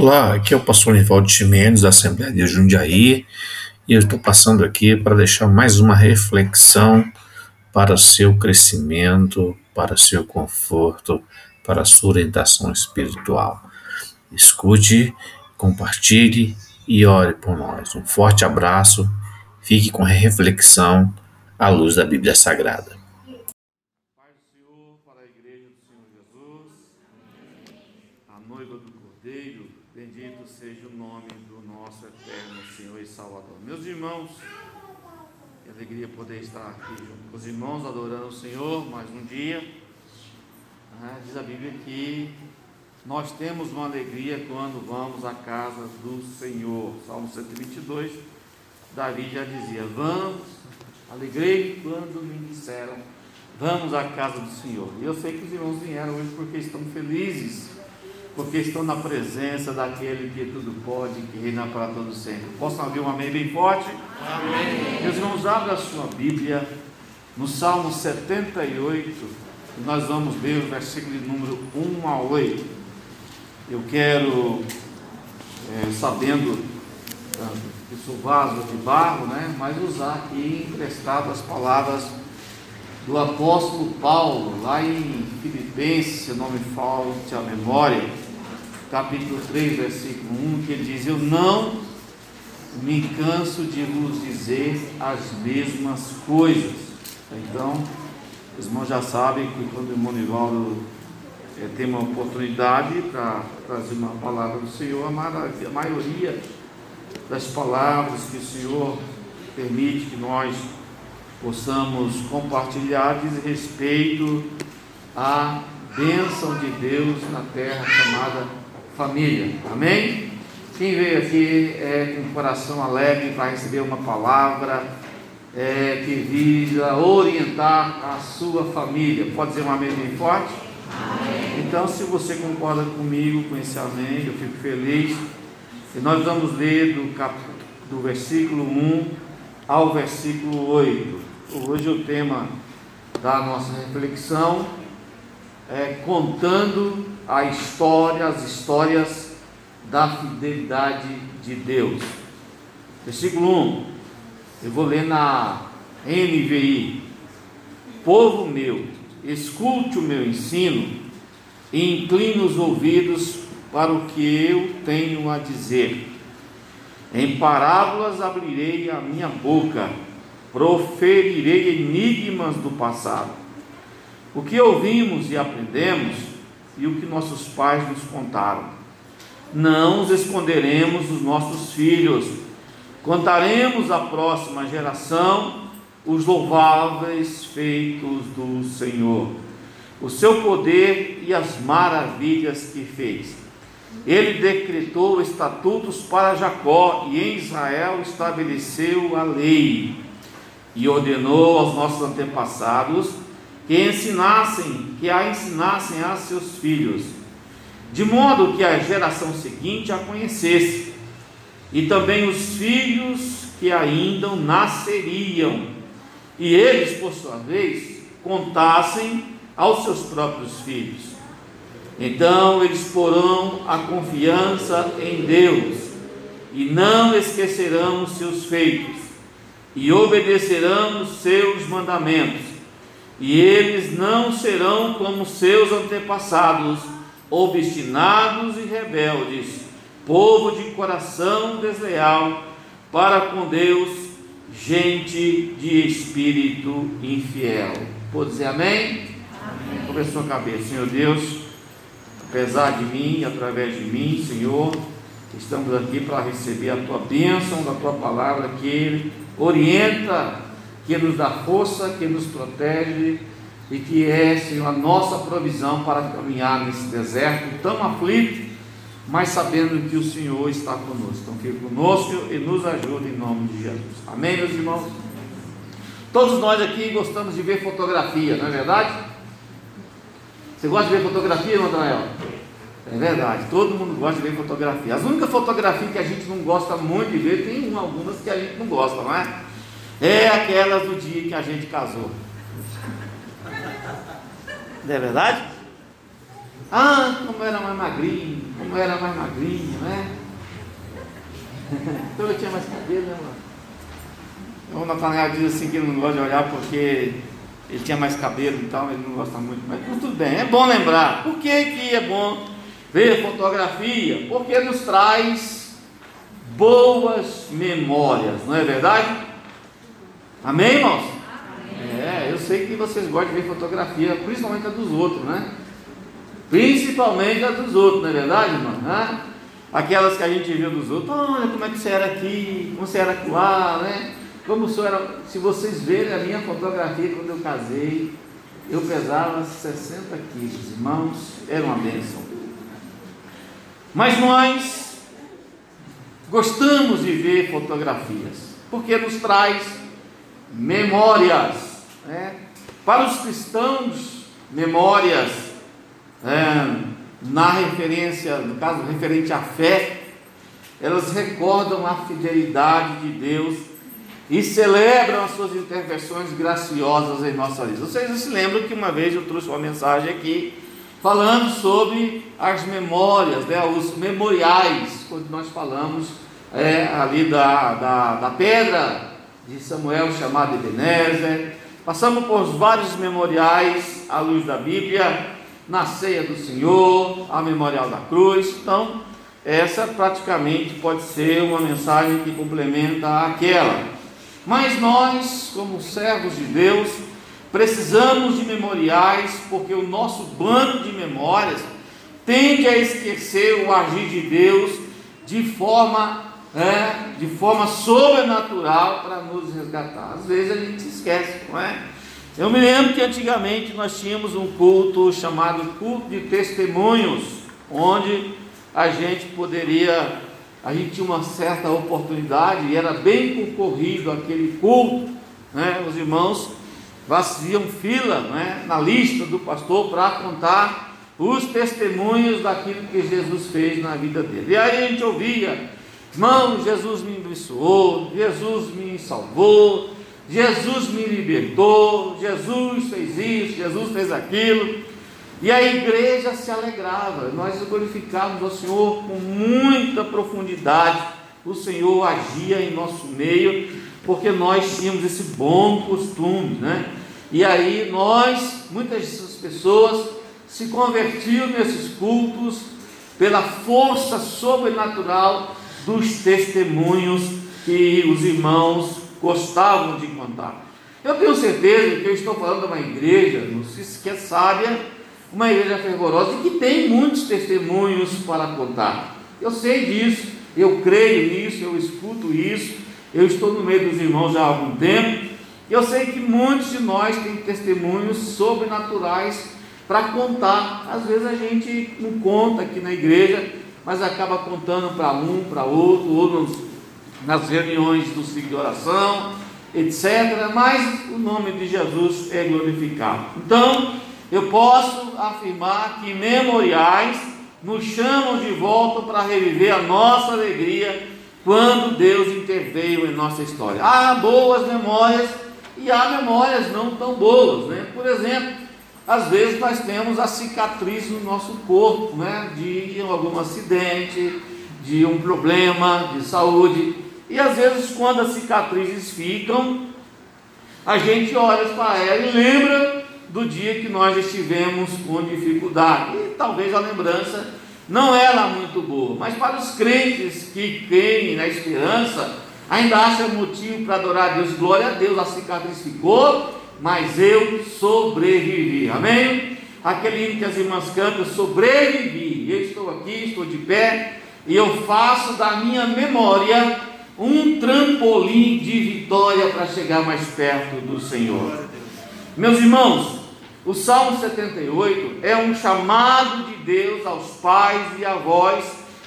Olá, aqui é o pastor Nivaldo Chimenez, da Assembleia de Jundiaí, e eu estou passando aqui para deixar mais uma reflexão para seu crescimento, para seu conforto, para sua orientação espiritual. Escute, compartilhe e ore por nós. Um forte abraço, fique com a reflexão à luz da Bíblia Sagrada. Pai do Senhor, para a igreja do Senhor Jesus, a noiva do Cordeiro, bendito seja o nome do nosso eterno Senhor e Salvador. Meus irmãos, que alegria poder estar aqui junto com os irmãos, adorando o Senhor mais um dia. Ah, diz a Bíblia que nós temos uma alegria quando vamos à casa do Senhor. Salmo 122, Davi já dizia: Vamos, alegrei quando me disseram Vamos à casa do Senhor. E eu sei que os irmãos vieram hoje porque estão felizes, porque estão na presença daquele que tudo pode, que reina para todo sempre. Posso ouvir um amém bem forte? Amém. Meus irmãos, abra a sua Bíblia no Salmo 78, e nós vamos ler o versículo de número 1 a 8. Eu quero, é, sabendo ah, que sou vaso de barro, né, mas usar aqui emprestado as palavras do apóstolo Paulo, lá em Filipenses, se não me falte a memória, capítulo 3, versículo 1, que ele diz: Eu não me canso de vos dizer as mesmas coisas. Então, os irmãos já sabem que quando o irmão Nivaldo é, tem uma oportunidade para trazer uma palavra do Senhor, a, a maioria das palavras que o Senhor permite que nós possamos compartilhar diz respeito à bênção de Deus na terra chamada família. Amém? Quem veio aqui é com o coração alegre para receber uma palavra é, que visa orientar a sua família. Pode dizer um amém bem forte? Amém. Então, se você concorda comigo com esse amém, eu fico feliz. E nós vamos ler do, cap... do versículo 1 ao versículo 8. Hoje o tema da nossa reflexão é contando a história, as histórias da fidelidade de Deus. Versículo 1, eu vou ler na NVI. Povo meu, escute o meu ensino e incline os ouvidos para o que eu tenho a dizer. Em parábolas abrirei a minha boca proferirei enigmas do passado. O que ouvimos e aprendemos e o que nossos pais nos contaram. Não os esconderemos dos nossos filhos. Contaremos à próxima geração os louváveis feitos do Senhor, o seu poder e as maravilhas que fez. Ele decretou estatutos para Jacó e em Israel estabeleceu a lei e ordenou aos nossos antepassados que ensinassem, que a ensinassem a seus filhos, de modo que a geração seguinte a conhecesse, e também os filhos que ainda nasceriam, e eles, por sua vez, contassem aos seus próprios filhos. Então eles porão a confiança em Deus e não esquecerão os seus feitos e obedecerão os seus mandamentos, e eles não serão como seus antepassados, obstinados e rebeldes, povo de coração desleal para com Deus, gente de espírito infiel. Pode dizer amém? amém. Sobre a sua cabeça, Senhor Deus, apesar de mim, através de mim, Senhor, estamos aqui para receber a tua bênção da tua palavra que orienta, que nos dá força, que nos protege e que é, Senhor, a nossa provisão para caminhar nesse deserto tão aflito, mas sabendo que o Senhor está conosco. Então, fique conosco e nos ajude em nome de Jesus. Amém, meus irmãos? Todos nós aqui gostamos de ver fotografia, não é verdade? Você gosta de ver fotografia, Natanael? É verdade, todo mundo gosta de ver fotografia. As únicas fotografias que a gente não gosta muito de ver, tem algumas que a gente não gosta, não é? É aquelas do dia que a gente casou. Não é verdade? Ah, como era mais magrinho, como era mais magrinho, né? Então eu tinha mais cabelo, né, mano? O Natanael diz assim que ele não gosta de olhar porque ele tinha mais cabelo e tal, ele não gosta muito. Mas tudo bem, é bom lembrar. Por que, que é bom ver fotografia? Porque nos traz boas memórias, não é verdade? Amém, irmãos? É, eu sei que vocês gostam de ver fotografia, principalmente a dos outros, né? Principalmente a dos outros, não é verdade, irmão? Aquelas que a gente viu dos outros, olha como é que você era aqui, como você era lá, né? Como o senhor era, se vocês verem a minha fotografia quando eu casei, eu pesava 60 quilos, irmãos, era uma bênção. Mas nós gostamos de ver fotografias, porque nos traz memórias. Né? Para os cristãos, memórias é, na referência, no caso referente à fé, elas recordam a fidelidade de Deus e celebram as suas intervenções graciosas em nossa vida. Vocês se lembram que uma vez eu trouxe uma mensagem aqui falando sobre as memórias, né, os memoriais, quando nós falamos é, ali da, da, da pedra de Samuel chamada Ebenezer. Passamos por vários memoriais à luz da Bíblia, na ceia do Senhor, a memorial da cruz. Então, essa praticamente pode ser uma mensagem que complementa aquela. Mas nós, como servos de Deus, precisamos de memoriais, porque o nosso banco de memórias tende a esquecer o agir de Deus de forma, é, de forma sobrenatural para nos resgatar. Às vezes a gente se esquece, não é? Eu me lembro que antigamente nós tínhamos um culto chamado culto de testemunhos, onde a gente poderia a gente tinha uma certa oportunidade e era bem concorrido aquele culto, né? os irmãos faziam fila né? na lista do pastor para contar os testemunhos daquilo que Jesus fez na vida dele. E aí a gente ouvia, irmão, Jesus me abençoou, Jesus me salvou, Jesus me libertou, Jesus fez isso, Jesus fez aquilo. E a igreja se alegrava, nós glorificávamos ao Senhor com muita profundidade. O Senhor agia em nosso meio, porque nós tínhamos esse bom costume, né? E aí nós, muitas pessoas se convertiam nesses cultos pela força sobrenatural dos testemunhos que os irmãos gostavam de contar. Eu tenho certeza que eu estou falando de uma igreja, não se esqueça, sábia, uma igreja fervorosa e que tem muitos testemunhos para contar. Eu sei disso, eu creio nisso, eu escuto isso, eu estou no meio dos irmãos já há algum tempo. Eu sei que muitos de nós têm testemunhos sobrenaturais para contar. Às vezes a gente não conta aqui na igreja, mas acaba contando para um, para outro, ou nas reuniões do ciclo de oração, etc. Mas o nome de Jesus é glorificado. Então, eu posso afirmar que memoriais nos chamam de volta para reviver a nossa alegria quando Deus interveio em nossa história. Há boas memórias e há memórias não tão boas, né? Por exemplo, às vezes nós temos a cicatriz no nosso corpo, né? De algum acidente, de um problema de saúde. E às vezes, quando as cicatrizes ficam, a gente olha para ela e lembra do dia que nós estivemos com dificuldade. E talvez a lembrança não era muito boa, mas para os crentes que creem na esperança, ainda acha motivo para adorar a Deus. Glória a Deus, a cicatriz ficou, mas eu sobrevivi. Amém? Aquele hino que as irmãs cantam, sobrevivi. Eu estou aqui, estou de pé, e eu faço da minha memória um trampolim de vitória para chegar mais perto do Senhor. Meus irmãos, o Salmo 78 é um chamado de Deus aos pais e avós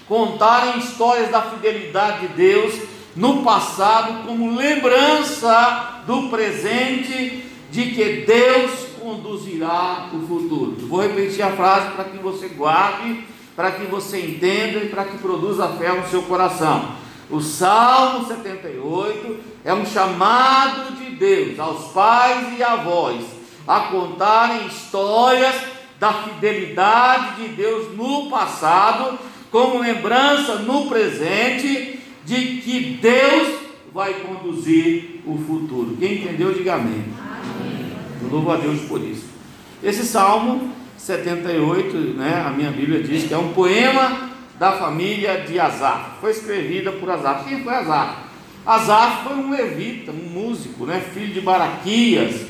contarem histórias da fidelidade de Deus no passado, como lembrança do presente de que Deus conduzirá o futuro. Vou repetir a frase para que você guarde, para que você entenda e para que produza fé no seu coração. O Salmo 78 é um chamado de Deus aos pais e avós a contarem histórias da fidelidade de Deus no passado, como lembrança no presente de que Deus vai conduzir o futuro. Quem entendeu, diga amém. amém. Louvo a Deus por isso. Esse salmo 78, né, a minha Bíblia diz que é um poema da família de Azar. Foi escrevida por Azar. Quem foi Azar? Azar foi um levita, um músico, né, filho de Baraquias,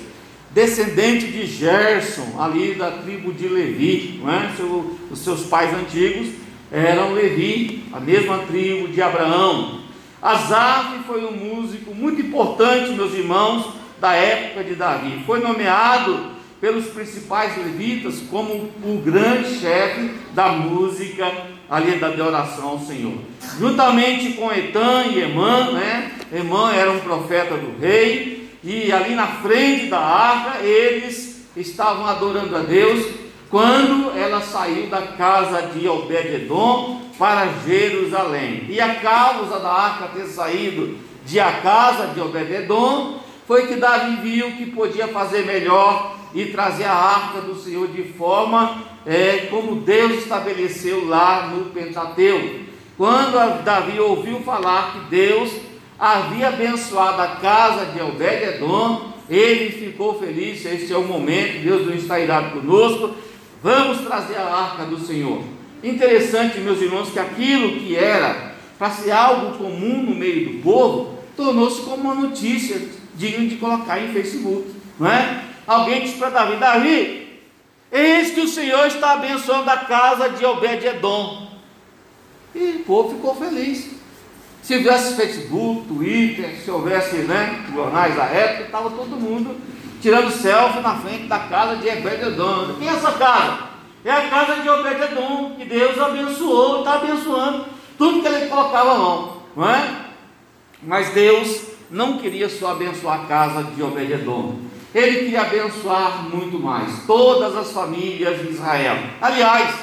descendente de Gerson, ali da tribo de Levi. Não é? Seu, os seus pais antigos eram Levi, a mesma tribo de Abraão. Azar foi um músico muito importante, meus irmãos, da época de Davi. Foi nomeado pelos principais levitas como o grande chefe da música ali da oração ao Senhor. Juntamente com Etan e Emã, né? Emã era um profeta do rei, e ali na frente da arca eles estavam adorando a Deus quando ela saiu da casa de Obed-edom para Jerusalém. E a causa da arca ter saído de a casa de Obed-edom foi que Davi viu que podia fazer melhor e trazer a arca do Senhor de forma é, como Deus estabeleceu lá no Pentateuco. Quando Davi ouviu falar que Deus havia abençoado a casa de Obed-Edom, ele ficou feliz, este é o momento, Deus não está irado conosco, vamos trazer a arca do Senhor. Interessante, meus irmãos, que aquilo que era para ser algo comum no meio do povo, tornou-se como uma notícia digna de colocar em Facebook, não é? Alguém disse para Davi: Davi, eis que o Senhor está abençoando a casa de Obed-Edom. E o povo ficou feliz. Se tivesse Facebook, Twitter, se houvesse né, jornais da época, estava todo mundo tirando selfie na frente da casa de Obed-Edom. Quem é essa casa? É a casa de Obed-Edom, que Deus abençoou, está abençoando tudo que ele colocava a mão, não é? Mas Deus não queria só abençoar a casa de Obed-Edom. Ele queria abençoar muito mais todas as famílias de Israel. Aliás,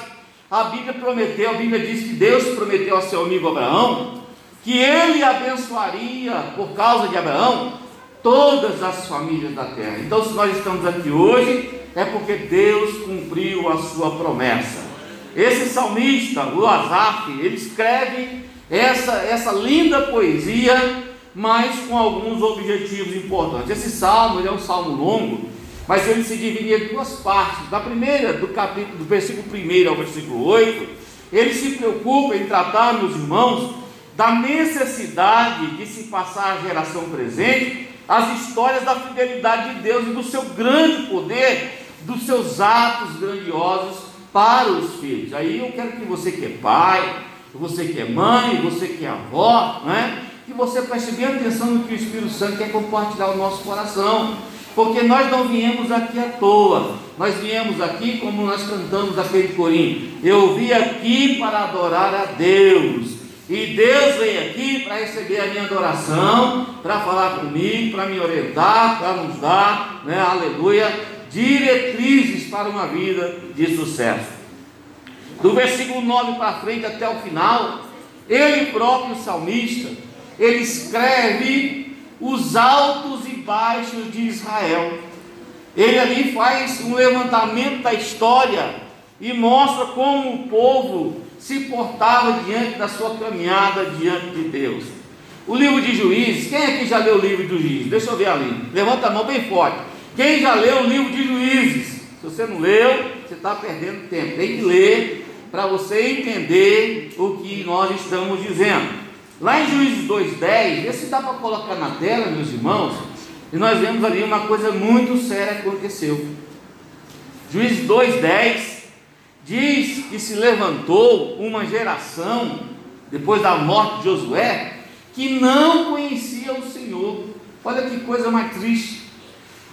a Bíblia prometeu, a Bíblia diz que Deus prometeu a seu amigo Abraão que ele abençoaria por causa de Abraão todas as famílias da terra. Então, se nós estamos aqui hoje, é porque Deus cumpriu a sua promessa. Esse salmista, o Asaf, ele escreve essa, essa linda poesia mas com alguns objetivos importantes. Esse salmo é um salmo longo, mas ele se divide em duas partes. Da primeira, do capítulo, do versículo 1 ao versículo 8, ele se preocupa em tratar, meus irmãos, da necessidade de se passar à geração presente as histórias da fidelidade de Deus e do seu grande poder, dos seus atos grandiosos para os filhos. Aí eu quero que você que é pai, você que é mãe, você que é avó, né? que você preste bem atenção no que o Espírito Santo quer compartilhar o nosso coração, porque nós não viemos aqui à toa, nós viemos aqui como nós cantamos aquele corinho, eu vim aqui para adorar a Deus, e Deus veio aqui para receber a minha adoração, para falar comigo, para me orientar, para nos dar, né, aleluia, diretrizes para uma vida de sucesso. Do versículo 9 para frente até o final, ele próprio, salmista, ele escreve os altos e baixos de Israel. Ele ali faz um levantamento da história e mostra como o povo se portava diante da sua caminhada diante de Deus. O livro de Juízes, quem aqui já leu o livro de Juízes? Deixa eu ver ali. Levanta a mão bem forte. Quem já leu o livro de Juízes? Se você não leu, você está perdendo tempo. Tem que ler para você entender o que nós estamos dizendo. Lá em Juízes 2,10, vê se dá para colocar na tela, meus irmãos, e nós vemos ali uma coisa muito séria que aconteceu. Juízes 2,10 diz que se levantou uma geração, depois da morte de Josué, que não conhecia o Senhor. Olha que coisa mais triste.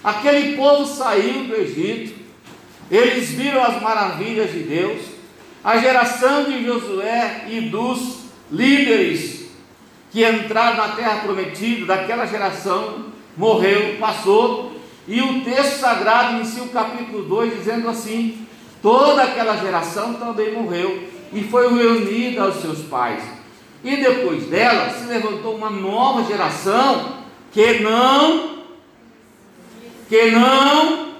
Aquele povo saiu do Egito, eles viram as maravilhas de Deus, a geração de Josué e dos líderes que entraram na terra prometida, daquela geração, morreu, passou, e o texto sagrado inicia o capítulo 2 dizendo assim: toda aquela geração também morreu e foi reunida aos seus pais. E depois dela se levantou uma nova geração que não, que não,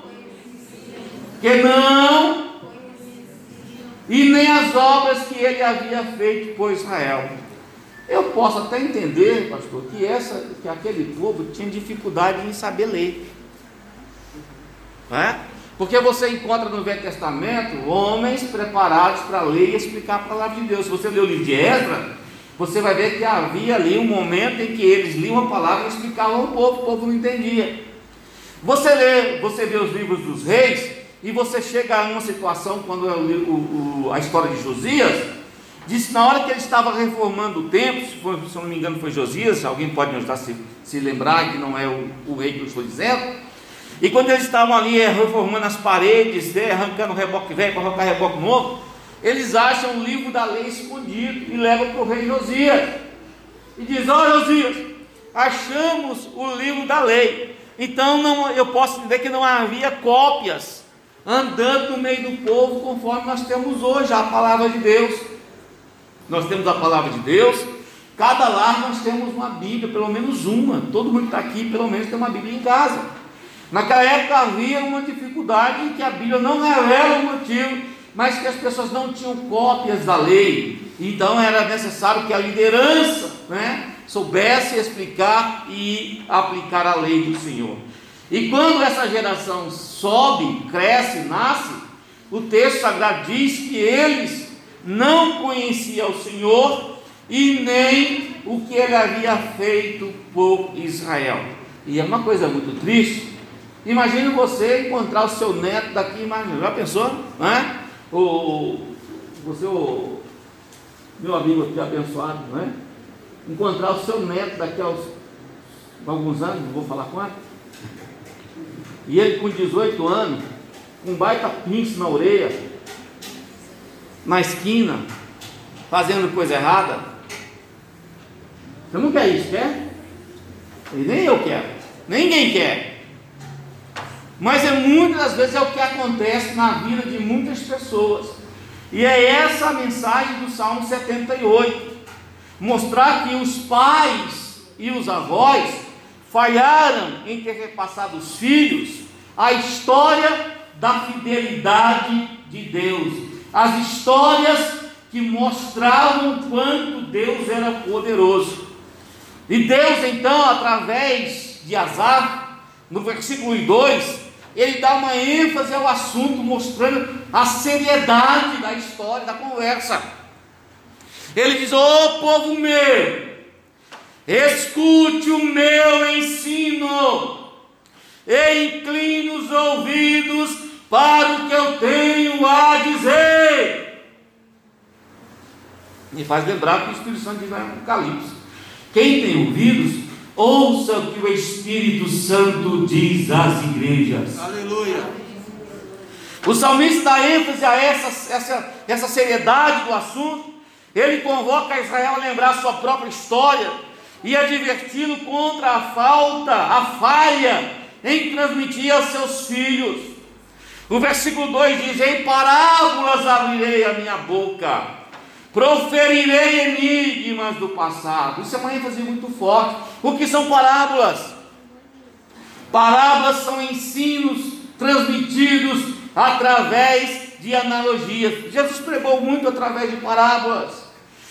que não, e nem as obras que ele havia feito por Israel. Eu posso até entender, pastor, que, essa, que aquele povo tinha dificuldade em saber ler. Né? Porque você encontra no Velho Testamento homens preparados para ler e explicar a palavra de Deus. Se você ler o livro de Ezra, você vai ver que havia ali um momento em que eles liam a palavra e explicavam ao povo, o povo não entendia. Você lê, você vê os livros dos reis, e você chega a uma situação, quando o, o, a história de Josias, diz que na hora que ele estava reformando o templo, se, for, se não me engano foi Josias, alguém pode me ajudar se, se lembrar que não é o, o, rei que eu estou dizendo, e quando eles estavam ali é, reformando as paredes, é, arrancando reboque velho para arrancar reboque novo, eles acham o livro da lei escondido e levam para o rei Josias. E diz: Ó oh, Josias, achamos o livro da lei. Então não, eu posso dizer que não havia cópias andando no meio do povo conforme nós temos hoje a palavra de Deus. Nós temos a palavra de Deus, cada lar nós temos uma Bíblia, pelo menos uma. Todo mundo está aqui, pelo menos, tem uma Bíblia em casa. Naquela época havia uma dificuldade em que a Bíblia não revela o motivo, mas que as pessoas não tinham cópias da lei. Então era necessário que a liderança né, soubesse explicar e aplicar a lei do Senhor. E quando essa geração sobe, cresce, nasce, o texto sagrado diz que eles não conheciam o Senhor e nem o que ele havia feito por Israel. E é uma coisa muito triste. Imagine você encontrar o seu neto daqui, imagina, já pensou? Não é? O, você, meu amigo aqui abençoado, não é? Encontrar o seu neto daqui a alguns anos, não vou falar quanto, e ele com 18 anos, com baita pinço na orelha, na esquina, fazendo coisa errada. Você não quer isso, quer? E nem eu quero, ninguém quer. Mas é muitas das vezes é o que acontece na vida de muitas pessoas. E é essa a mensagem do Salmo 78. Mostrar que os pais e os avós falharam em ter repassado os filhos a história da fidelidade de Deus, as histórias que mostravam quanto Deus era poderoso. E Deus, então, através de Azar, no versículo 2, ele dá uma ênfase ao assunto, mostrando a seriedade da história, da conversa. Ele diz: Ô oh, povo meu, Escute o meu ensino e incline os ouvidos para o que eu tenho a dizer. Me faz lembrar que o Espírito Santo diz lá em Apocalipse: quem tem ouvidos, ouça o que o Espírito Santo diz às igrejas. Aleluia. O salmista dá ênfase a essa, essa, essa seriedade do assunto. Ele convoca Israel a lembrar sua própria história e adverti-lo contra a falta, a falha em transmitir aos seus filhos. O versículo 2 diz: Em parábolas abrirei a minha boca, proferirei enigmas do passado. Isso é uma ênfase muito forte. O que são parábolas? Parábolas são ensinos transmitidos através de analogias. Jesus pregou muito através de parábolas.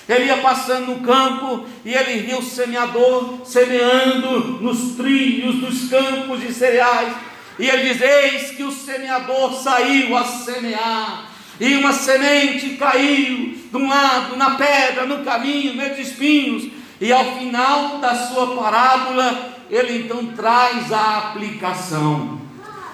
Ele ia passando no campo e ele viu o semeador semeando nos trilhos dos campos de cereais. E ele diz: Eis que o semeador saiu a semear, e uma semente caiu de um lado, na pedra, no caminho, dos espinhos. E ao final da sua parábola, ele então traz a aplicação.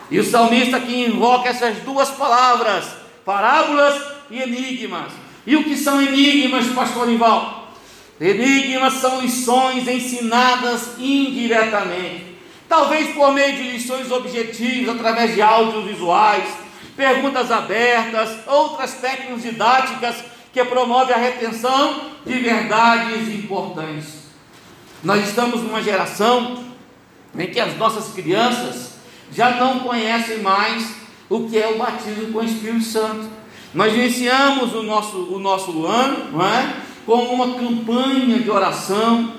E o salmista aqui invoca essas duas palavras, parábolas e enigmas. E o que são enigmas, pastor Ival? Enigmas são lições ensinadas indiretamente, talvez por meio de lições objetivas, através de audiovisuais, perguntas abertas, outras técnicas didáticas que promovem a retenção de verdades importantes. Nós estamos numa geração em que as nossas crianças já não conhecem mais o que é o batismo com o Espírito Santo. Nós iniciamos o nosso, o nosso ano não é? com uma campanha de oração,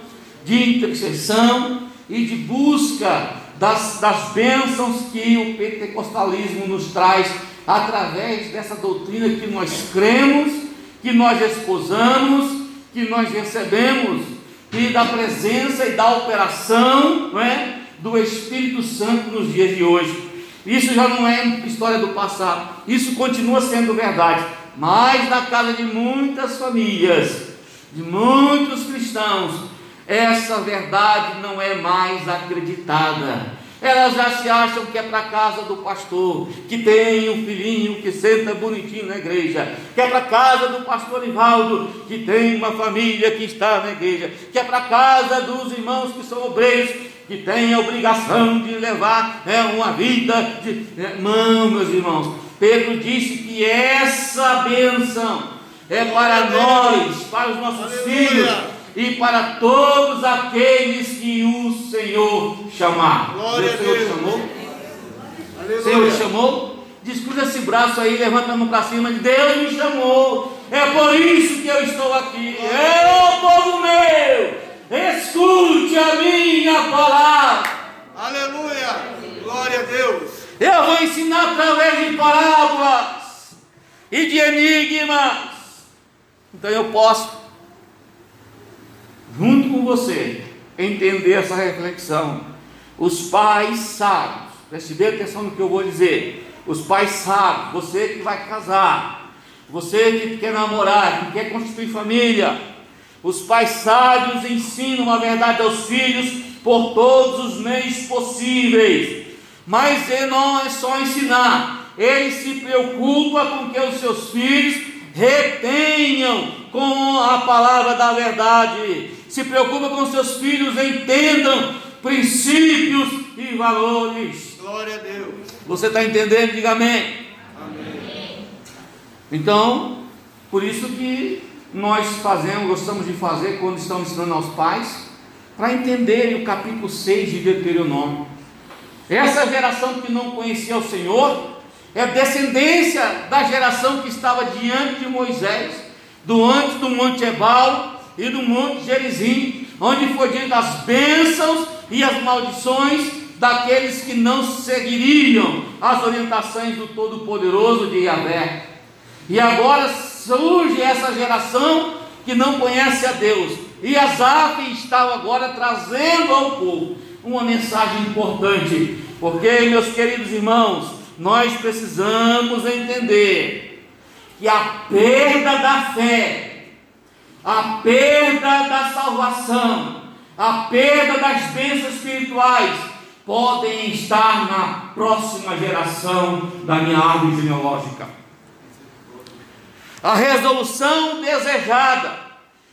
de intercessão e de busca das, das bênçãos que o pentecostalismo nos traz através dessa doutrina que nós cremos, que nós esposamos, que nós recebemos, e da presença e da operação não é, do Espírito Santo nos dias de hoje. Isso já não é história do passado, isso continua sendo verdade. Mas na casa de muitas famílias, de muitos cristãos, essa verdade não é mais acreditada. Elas já se acham que é para a casa do pastor, que tem um filhinho que senta bonitinho na igreja, que é para a casa do pastor Ivaldo, que tem uma família que está na igreja, que é para a casa dos irmãos que são obreiros, que tem a obrigação de levar é, uma vida de. Não, meus irmãos, Pedro disse que essa bênção é para nós, para os nossos Aleluia. filhos e para todos aqueles que o Senhor chamar. Glória o Senhor te chamou? O Senhor te chamou? Descruza esse braço aí, levanta a mão para cima. Deus me chamou. É por isso que eu estou aqui. É o povo meu. Escute a minha palavra. Aleluia. Glória a Deus. Eu vou ensinar através de parábolas e de enigmas. Então eu posso você, entender essa reflexão. Os pais sábios, preste bem atenção no que eu vou dizer. Os pais sábios, você que vai casar, você que quer namorar, que quer constituir família, os pais sábios ensinam a verdade aos filhos por todos os meios possíveis. Mas ele não é só ensinar, ele se preocupa com que os seus filhos retenham com a palavra da verdade se preocupa com seus filhos, entendam princípios e valores. Glória a Deus. Você está entendendo? Diga amém. Amém. Então, por isso que nós fazemos, gostamos de fazer quando estamos ensinando aos pais, para entenderem o capítulo 6 de Deuteronômio. Essa geração que não conhecia o Senhor é descendência da geração que estava diante de Moisés, do antes do Monte Ebal, e do Monte Gerizim, onde foi dito as bênçãos e as maldições daqueles que não seguiriam as orientações do Todo-Poderoso de Yahvé. E agora surge essa geração que não conhece a Deus. E Asaf estava agora trazendo ao povo uma mensagem importante, porque, meus queridos irmãos, nós precisamos entender que a perda da fé a perda da salvação, a perda das bênçãos espirituais podem estar na próxima geração da minha árvore genealógica. A resolução desejada,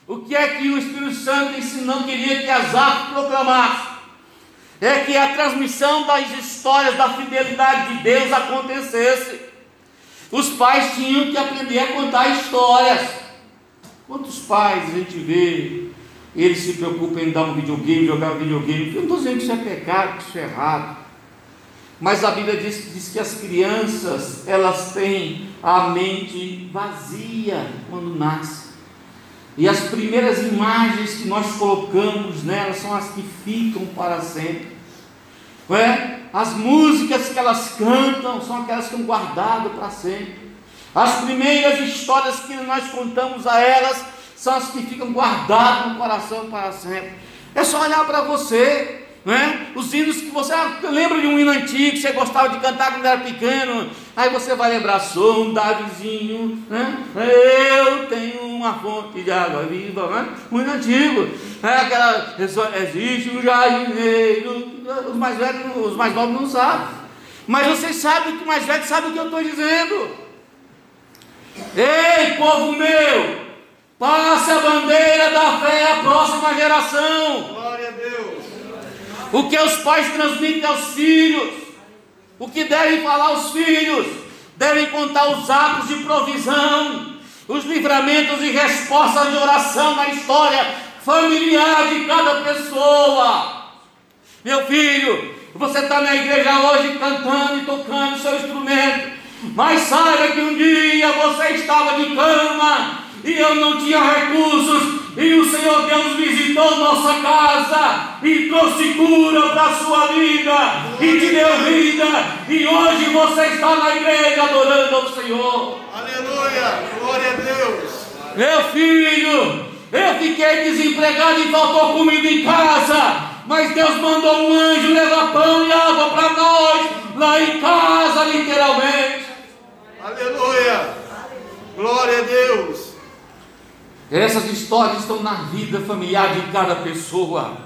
o que é que o Espírito Santo ensinou, queria que Asaf proclamasse? É que a transmissão das histórias da fidelidade de Deus acontecesse. Os pais tinham que aprender a contar histórias. Quantos pais a gente vê, eles se preocupam em dar um videogame, jogar um videogame. Eu não estou dizendo que isso é pecado, que isso é errado. Mas a Bíblia diz, diz que as crianças, elas têm a mente vazia quando nascem. E as primeiras imagens que nós colocamos nelas são as que ficam para sempre. Não é? As músicas que elas cantam são aquelas que são guardadas para sempre. As primeiras histórias que nós contamos a elas são as que ficam guardadas no coração para sempre. É só olhar para você, né? Os hinos que você ah, lembra de um hino antigo que você gostava de cantar quando era pequeno. Aí você vai lembrar, sou um Davizinho, né? Eu tenho uma fonte de água viva, né? Muito antigo. É aquela, existe um jardineiro. Os mais velhos, os mais novos não sabem. Mas vocês sabem que o mais velho sabe o que eu estou dizendo. Ei, povo meu, passe a bandeira da fé à próxima geração. Glória a Deus. O que os pais transmitem aos filhos, o que devem falar aos filhos, devem contar os atos de provisão, os livramentos e respostas de oração na história familiar de cada pessoa. Meu filho, você está na igreja hoje cantando e tocando seu instrumento. Mas saiba que um dia você estava de cama e eu não tinha recursos, e o Senhor Deus visitou nossa casa e trouxe cura para a sua vida e te deu vida. E hoje você está na igreja adorando ao Senhor. Aleluia. Glória a Deus. Meu filho, eu fiquei desempregado e faltou comida em casa. Mas Deus mandou um anjo levar pão e água para nós, lá em casa, literalmente. Aleluia. Glória a Deus. Essas histórias estão na vida familiar de cada pessoa.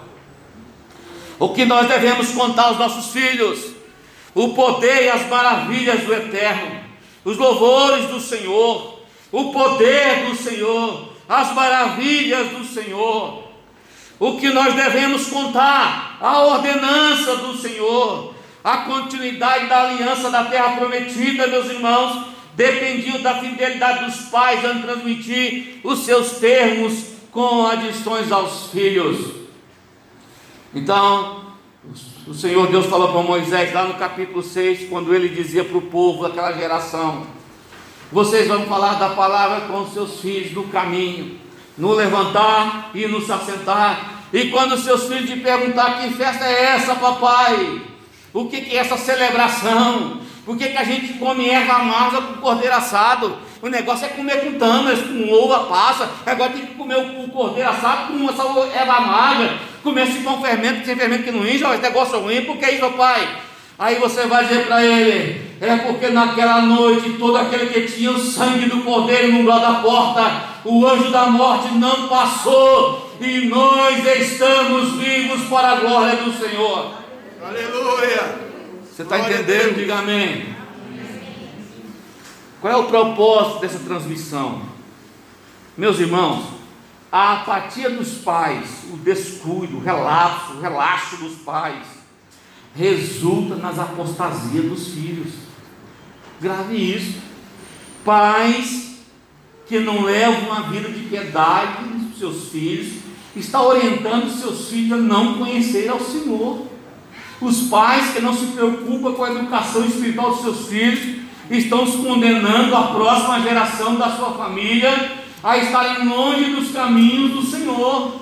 O que nós devemos contar aos nossos filhos? O poder e as maravilhas do Eterno, os louvores do Senhor, o poder do Senhor, as maravilhas do Senhor. O que nós devemos contar? A ordenança do Senhor, a continuidade da aliança da terra prometida, meus irmãos, dependiam da fidelidade dos pais em transmitir os seus termos com adições aos filhos. Então, o Senhor Deus falou para Moisés lá no capítulo 6, quando ele dizia para o povo daquela geração: Vocês vão falar da palavra com os seus filhos no caminho, no levantar e no se assentar. E quando os seus filhos te perguntar que festa é essa, papai? O que, que é essa celebração? Por que, que a gente come erva amarga com cordeiro assado? O negócio é comer com tâmaras, com uva passa. Agora tem que comer o cordeiro assado com essa erva amarga. Comer esse pão fermento, sem fermento que não inja. Esse negócio é ruim, por que isso, pai? Aí você vai dizer para ele: é porque naquela noite todo aquele que tinha o sangue do cordeiro no umbral da porta, o anjo da morte não passou. E nós estamos vivos para a glória do Senhor. Aleluia. Você está entendendo? Diga amém. Qual é o propósito dessa transmissão? Meus irmãos, a apatia dos pais, o descuido, o relapso, o relaxo dos pais, resulta nas apostasias dos filhos. Grave isso. Pais que não levam uma vida de piedade dos seus filhos, está orientando seus filhos a não conhecer ao Senhor. Os pais que não se preocupam com a educação espiritual dos seus filhos estão se condenando a próxima geração da sua família a estarem longe dos caminhos do Senhor.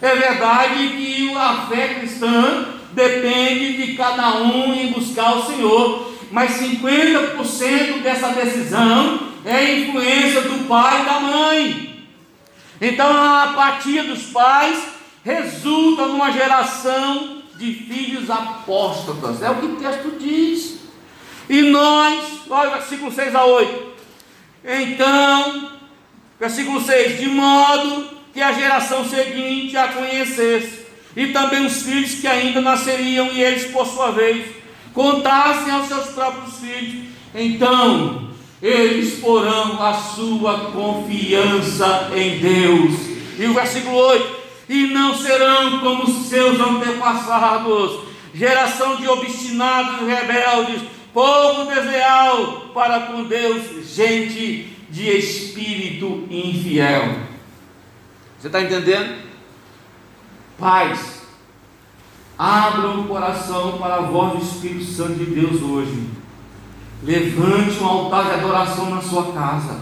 É verdade que a fé cristã depende de cada um em buscar o Senhor, mas 50% dessa decisão é influência do pai e da mãe. Então a apatia dos pais resulta numa geração de filhos apóstatas, é o que o texto diz. E nós, olha o versículo 6 a 8. Então, versículo 6: De modo que a geração seguinte a conhecesse, e também os filhos que ainda nasceriam, e eles, por sua vez, contassem aos seus próprios filhos, então eles porão a sua confiança em Deus. E o versículo 8: e não serão como seus antepassados, geração de obstinados e rebeldes, povo desleal para com Deus, gente de espírito infiel. Você está entendendo? Pais, abram o coração para a voz do Espírito Santo de Deus hoje. Levante um altar de adoração na sua casa.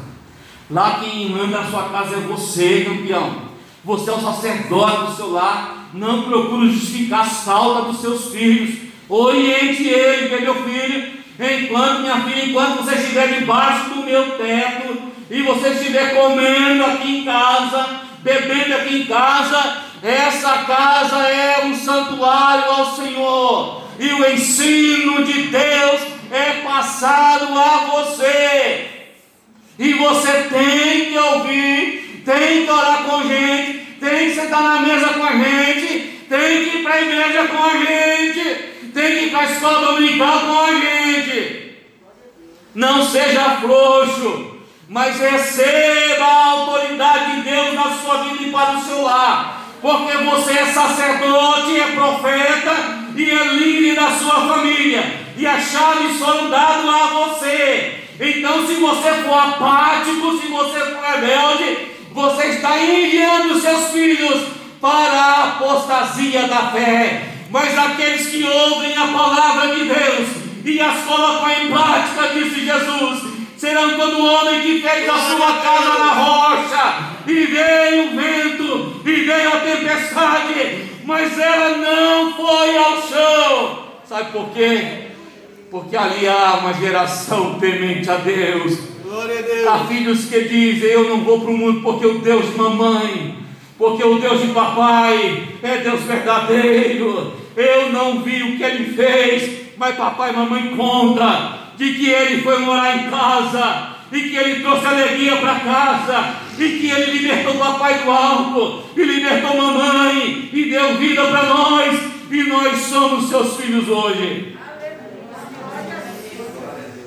Lá quem manda a sua casa é você, campeão. Você é o sacerdote do seu lar. Não procure justificar a falta dos seus filhos. Oriente ele, que é meu filho. Enquanto, minha filha, enquanto você estiver debaixo do meu teto e você estiver comendo aqui em casa, bebendo aqui em casa, essa casa é um santuário ao Senhor. E o ensino de Deus é passado a você. E você tem que ouvir tem que orar com gente, tem que sentar na mesa com a gente, tem que ir para a igreja com a gente, tem que ir para a escola dominical com a gente. Não seja frouxo, mas receba a autoridade de Deus na sua vida e para o seu lar. Porque você é sacerdote, é profeta e é líder da sua família. E as chaves foram dadas a você. Então, se você for apático, se você for rebelde, você está enviando seus filhos para a apostasia da fé. Mas aqueles que ouvem a palavra de Deus e as colocam em prática, disse Jesus, serão como o homem que fez a sua casa na rocha, e veio o vento, e veio a tempestade, mas ela não foi ao chão. Sabe por quê? Porque ali há uma geração temente a Deus. Glória a Deus. Há filhos que dizem: Eu não vou para o mundo porque o Deus de mamãe, porque o Deus de papai é Deus verdadeiro. Eu não vi o que ele fez, mas papai e mamãe conta de que ele foi morar em casa e que ele trouxe alegria para casa e que ele libertou o papai do alto e libertou mamãe e deu vida para nós e nós somos seus filhos hoje.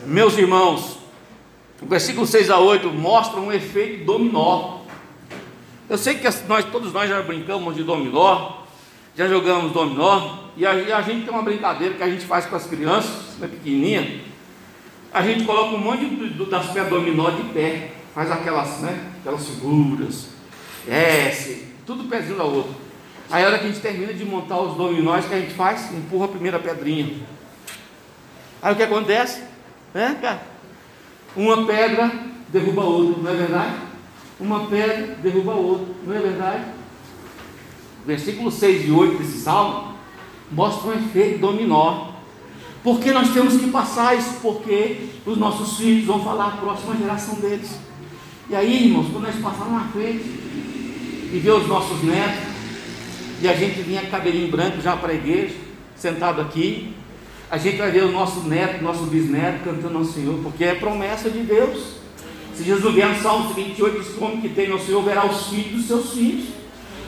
Meus irmãos, o versículo 6 a 8 mostra um efeito dominó. Eu sei que nós, todos nós já brincamos de dominó, já jogamos dominó, e a, a gente tem uma brincadeira que a gente faz com as crianças, né, pequenininha. A gente coloca um monte de, de, das pés dominó de pé, faz aquelas, né, aquelas figuras, S, tudo pezinho da outra. Aí a hora que a gente termina de montar os dominóis, que a gente faz? Empurra a primeira pedrinha. Aí o que acontece? Né, cara? Uma pedra derruba outra, não é verdade? Uma pedra derruba outra, não é verdade? Versículo 6 e 8 desse salmo mostra um efeito dominó. Porque nós temos que passar isso, porque os nossos filhos vão falar a próxima geração deles. E aí, irmãos, quando nós passarmos na frente e ver os nossos netos, e a gente vinha cabelinho branco já para a igreja, sentado aqui, a gente vai ver o nosso neto, nosso bisneto cantando ao Senhor, porque é promessa de Deus. Se Jesus vier no Salmo 28, diz: Como que tem no Senhor, verá os filhos dos seus filhos.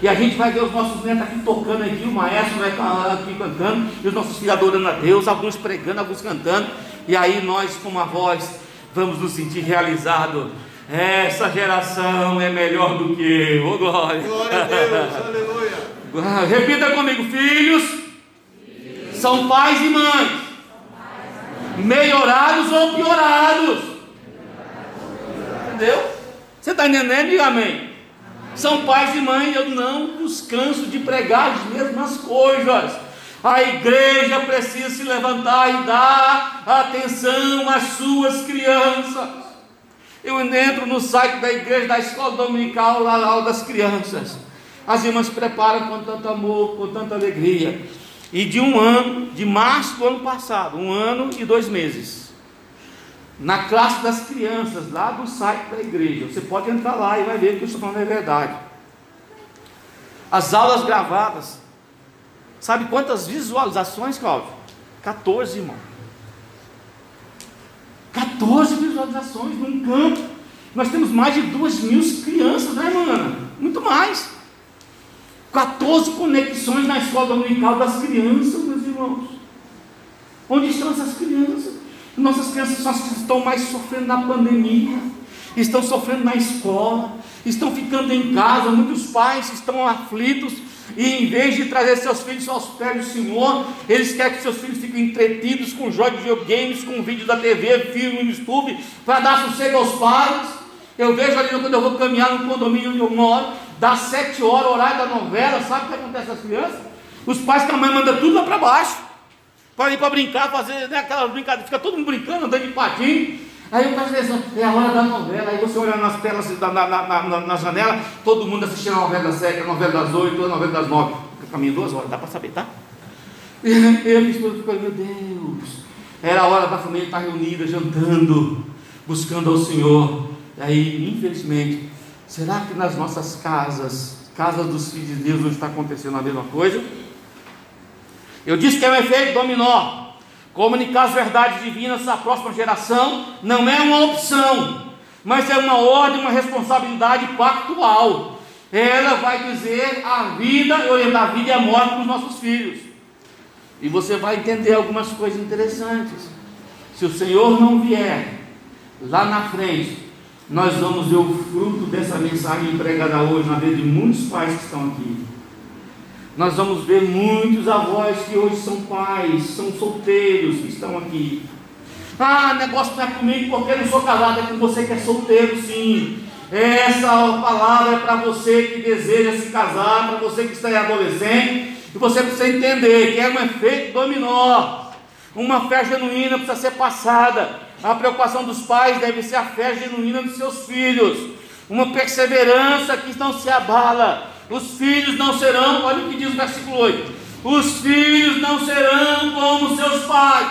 E a gente vai ver os nossos netos aqui tocando aqui, o maestro vai estar aqui cantando, e os nossos filhos adorando a Deus, alguns pregando, alguns cantando, e aí nós, com uma voz, vamos nos sentir realizados. Essa geração é melhor do que eu, oh glória. Glória a Deus. Aleluia. Repita comigo, filhos são pais e mães, melhorados ou piorados. Entendeu? Você está entendendo? Diga amém. São pais e mães, eu não os canso de pregar as mesmas coisas. A igreja precisa se levantar e dar atenção às suas crianças. Eu entro no site da igreja, da escola dominical, lá, lá das crianças. As irmãs preparam com tanto amor, com tanta alegria. E de um ano, de março do ano passado, um ano e dois meses, na classe das crianças, lá do site da igreja, você pode entrar lá e vai ver que isso não é verdade. As aulas gravadas, sabe quantas visualizações, Cláudio? 14, irmão. 14 visualizações num campo. Nós temos mais de duas mil crianças, né, mano? Muito mais. 14 conexões na escola dominical das crianças, meus irmãos. Onde estão essas crianças? Nossas crianças são as que estão mais sofrendo na pandemia, estão sofrendo na escola, estão ficando em casa. Muitos pais estão aflitos e em vez de trazer seus filhos aos pés do Senhor, eles querem que seus filhos fiquem entretidos com jogos de videogames, com vídeos da TV, filme no YouTube, para dar sossego aos pais. Eu vejo ali quando eu vou caminhar no condomínio onde eu moro, das sete horas, horário da novela, sabe o que acontece com as crianças? Os pais com a mãe mandam tudo lá para baixo. Para ir para brincar, fazer né, aquela brincadeira, fica todo mundo brincando, andando de patinho. Aí o pai diz, é a hora da novela, aí você olha nas telas, na, na, na, na janela, todo mundo assistindo a novela das sete, a novela das oito, a novela das nove. Caminho duas horas, dá para saber, tá? E eu e minha esposa ficou, meu Deus, era a hora da família estar reunida, jantando, buscando ao Senhor. Aí, infelizmente, será que nas nossas casas, casas dos filhos de Deus, não está acontecendo a mesma coisa? Eu disse que é um efeito dominó. Comunicar as verdades divinas à próxima geração não é uma opção, mas é uma ordem, uma responsabilidade pactual. Ela vai dizer a vida, orientar a vida e a morte para os nossos filhos. E você vai entender algumas coisas interessantes. Se o Senhor não vier lá na frente, nós vamos ver o fruto dessa mensagem pregada hoje na vida de muitos pais que estão aqui. Nós vamos ver muitos avós que hoje são pais, são solteiros que estão aqui. Ah, negócio não é comigo porque eu não sou casado, é com você que é solteiro, sim. Essa palavra é para você que deseja se casar, para você que está em adolescente, e você precisa entender que é um efeito dominó. Uma fé genuína precisa ser passada. A preocupação dos pais deve ser a fé genuína dos seus filhos, uma perseverança que não se abala, Os filhos não serão, olha o que diz o versículo 8: os filhos não serão como seus pais.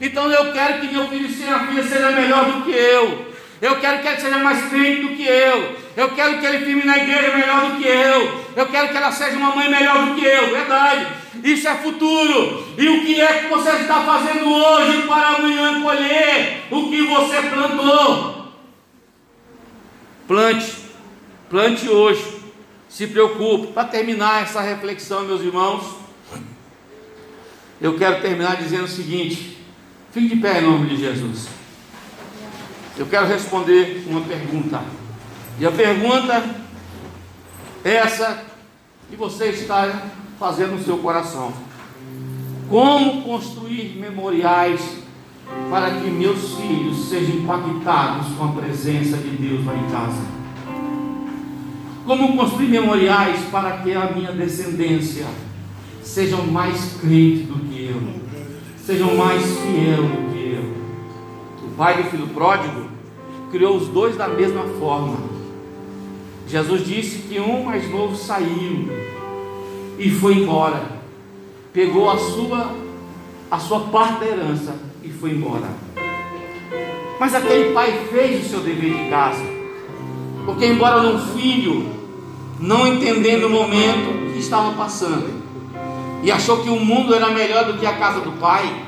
Então eu quero que meu filho e minha filha seja melhor do que eu. Eu quero que ele seja mais crente do que eu. Eu quero que ele firme na igreja melhor do que eu. Eu quero que ela seja uma mãe melhor do que eu. Verdade. Isso é futuro. E o que é que você está fazendo hoje para amanhã colher o que você plantou? Plante. Plante hoje. Se preocupe. Para terminar essa reflexão, meus irmãos, eu quero terminar dizendo o seguinte: fique de pé em nome de Jesus. Eu quero responder uma pergunta. E a pergunta é essa que você está fazendo no seu coração. Como construir memoriais para que meus filhos sejam impactados com a presença de Deus lá em casa? Como construir memoriais para que a minha descendência sejam mais crentes do que eu, sejam mais fiel do que eu? O pai do filho pródigo criou os dois da mesma forma. Jesus disse que um mais novo saiu e foi embora, pegou a sua a sua parte da herança e foi embora. Mas aquele pai fez o seu dever de casa, porque embora um filho não entendendo o momento que estava passando e achou que o mundo era melhor do que a casa do pai,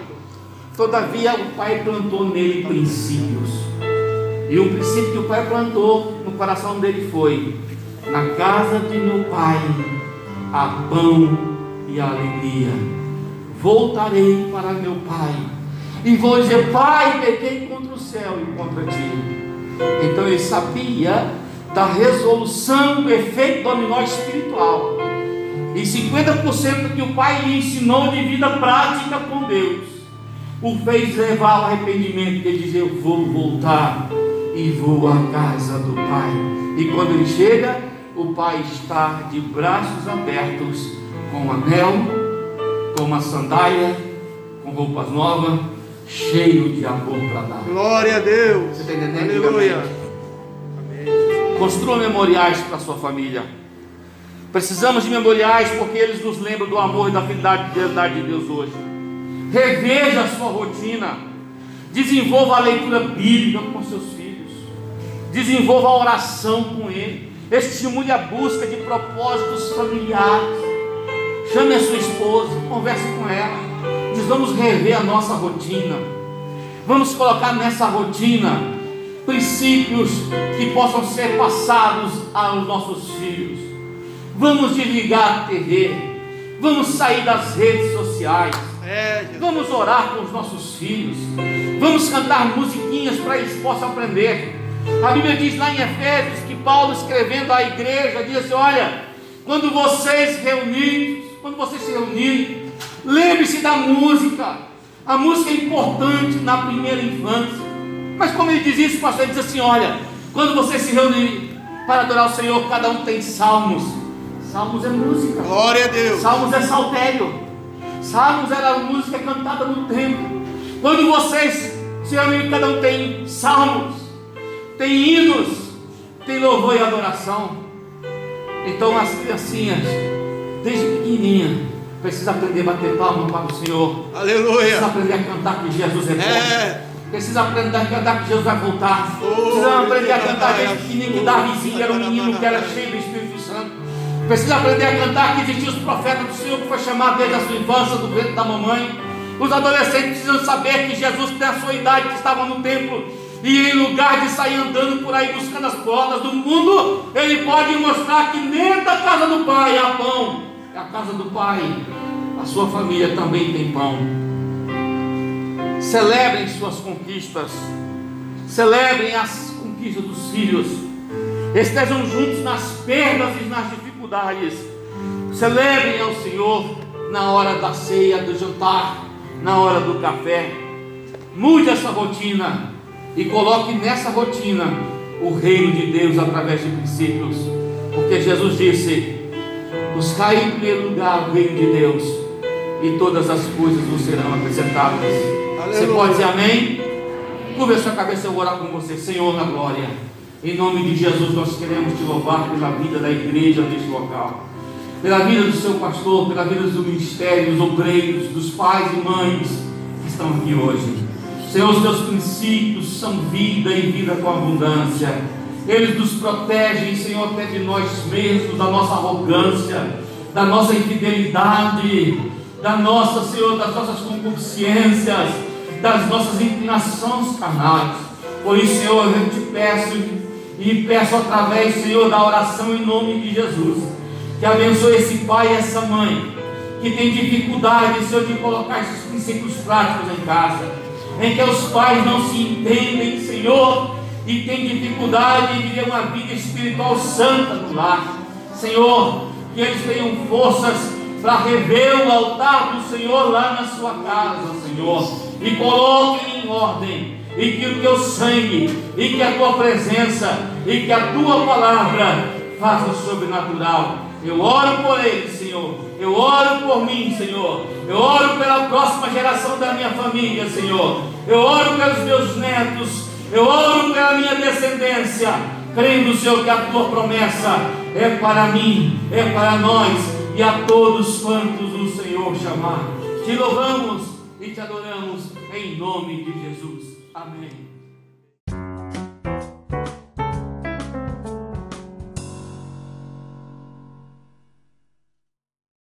todavia o pai plantou nele princípios. E o princípio que o pai plantou no coração dele foi: na casa de meu pai há pão e alegria. Voltarei para meu pai e vou dizer: Pai, pequei contra o céu e contra ti. Então ele sabia da resolução do efeito dominó espiritual. E 50% que o pai lhe ensinou de vida prática com Deus, o fez levar ao arrependimento e dizer: Eu vou voltar e vou à casa do pai. E quando ele chega, o pai está de braços abertos, com um anel, com uma sandália, com roupas novas, cheio de amor para dar. Glória a Deus. Você está entendendo? Aleluia. Construa memoriais para sua família. Precisamos de memoriais porque eles nos lembram do amor e da fidelidade de Deus hoje. Reveja a sua rotina. Desenvolva a leitura bíblica com seus. Desenvolva a oração com ele. Estimule a busca de propósitos familiares. Chame a sua esposa, converse com ela. Diz: vamos rever a nossa rotina. Vamos colocar nessa rotina princípios que possam ser passados aos nossos filhos. Vamos desligar a TV. Vamos sair das redes sociais. É. Vamos orar com os nossos filhos. Vamos cantar musiquinhas para eles possam aprender. A Bíblia diz lá em Efésios que Paulo escrevendo à igreja diz assim: olha, quando vocês quando vocês se reunirem, lembre-se da música. A música é importante na primeira infância. Mas como ele diz isso, pastor, ele diz assim: olha, quando vocês se reunirem para adorar o Senhor, cada um tem salmos. Salmos é música. Glória a Deus. Salmos é saltério. Salmos era a música cantada no templo. Quando vocês se reunirem, cada um tem salmos, tem hinos, tem louvor e adoração. Então as criancinhas, desde pequenininha, precisam aprender a bater palma para o Senhor. Aleluia. Precisa aprender a cantar que Jesus é bom. É. Precisa aprender a cantar que Jesus vai voltar. Oh, Precisa aprender a cantar Deus. desde pequenininho que Davizinho era um menino que era cheio do Espírito Santo. Precisa aprender a cantar que existiam os profetas do Senhor que foi chamado desde a sua infância, do ventre da mamãe. Os adolescentes precisam saber que Jesus tem a sua idade, que estava no templo. E em lugar de sair andando por aí buscando as portas do mundo, ele pode mostrar que dentro da casa do Pai há pão. É a casa do Pai, a sua família também tem pão. Celebrem suas conquistas. Celebrem as conquistas dos filhos. Estejam juntos nas perdas e nas dificuldades. Celebrem ao Senhor na hora da ceia, do jantar, na hora do café. Mude essa rotina e coloque nessa rotina o reino de Deus através de princípios. Porque Jesus disse: Buscai em primeiro lugar o reino de Deus e todas as coisas vos serão acrescentadas. Você Aleluia. pode dizer amém? Curva a sua cabeça, eu vou orar com você, Senhor, na glória. Em nome de Jesus, nós queremos te louvar pela vida da igreja neste local, pela vida do seu pastor, pela vida do ministério, dos obreiros, dos pais e mães que estão aqui hoje. Senhor, os teus princípios são vida e vida com abundância. Eles nos protegem, Senhor, até de nós mesmos, da nossa arrogância, da nossa infidelidade, da nossa, Senhor, das nossas concupiscências, das nossas inclinações carnais. Por isso, Senhor, eu te peço e peço através, Senhor, da oração em nome de Jesus, que abençoe esse pai e essa mãe, que tem dificuldade, Senhor, de colocar esses princípios práticos em casa, em que os pais não se entendem, Senhor, e tem dificuldade de viver uma vida espiritual santa no lar. Senhor, que eles tenham forças para rever o altar do Senhor lá na sua casa, Senhor, e coloquem em ordem e que o teu sangue, e que a tua presença, e que a tua palavra faça o sobrenatural. Eu oro por eles, Senhor. Eu oro por mim, Senhor. Eu oro pela próxima geração da minha família, Senhor. Eu oro pelos meus netos. Eu oro pela minha descendência. Crendo, Senhor, que a tua promessa é para mim, é para nós e a todos quantos o Senhor chamar. Te louvamos e te adoramos em nome de Jesus. Amém.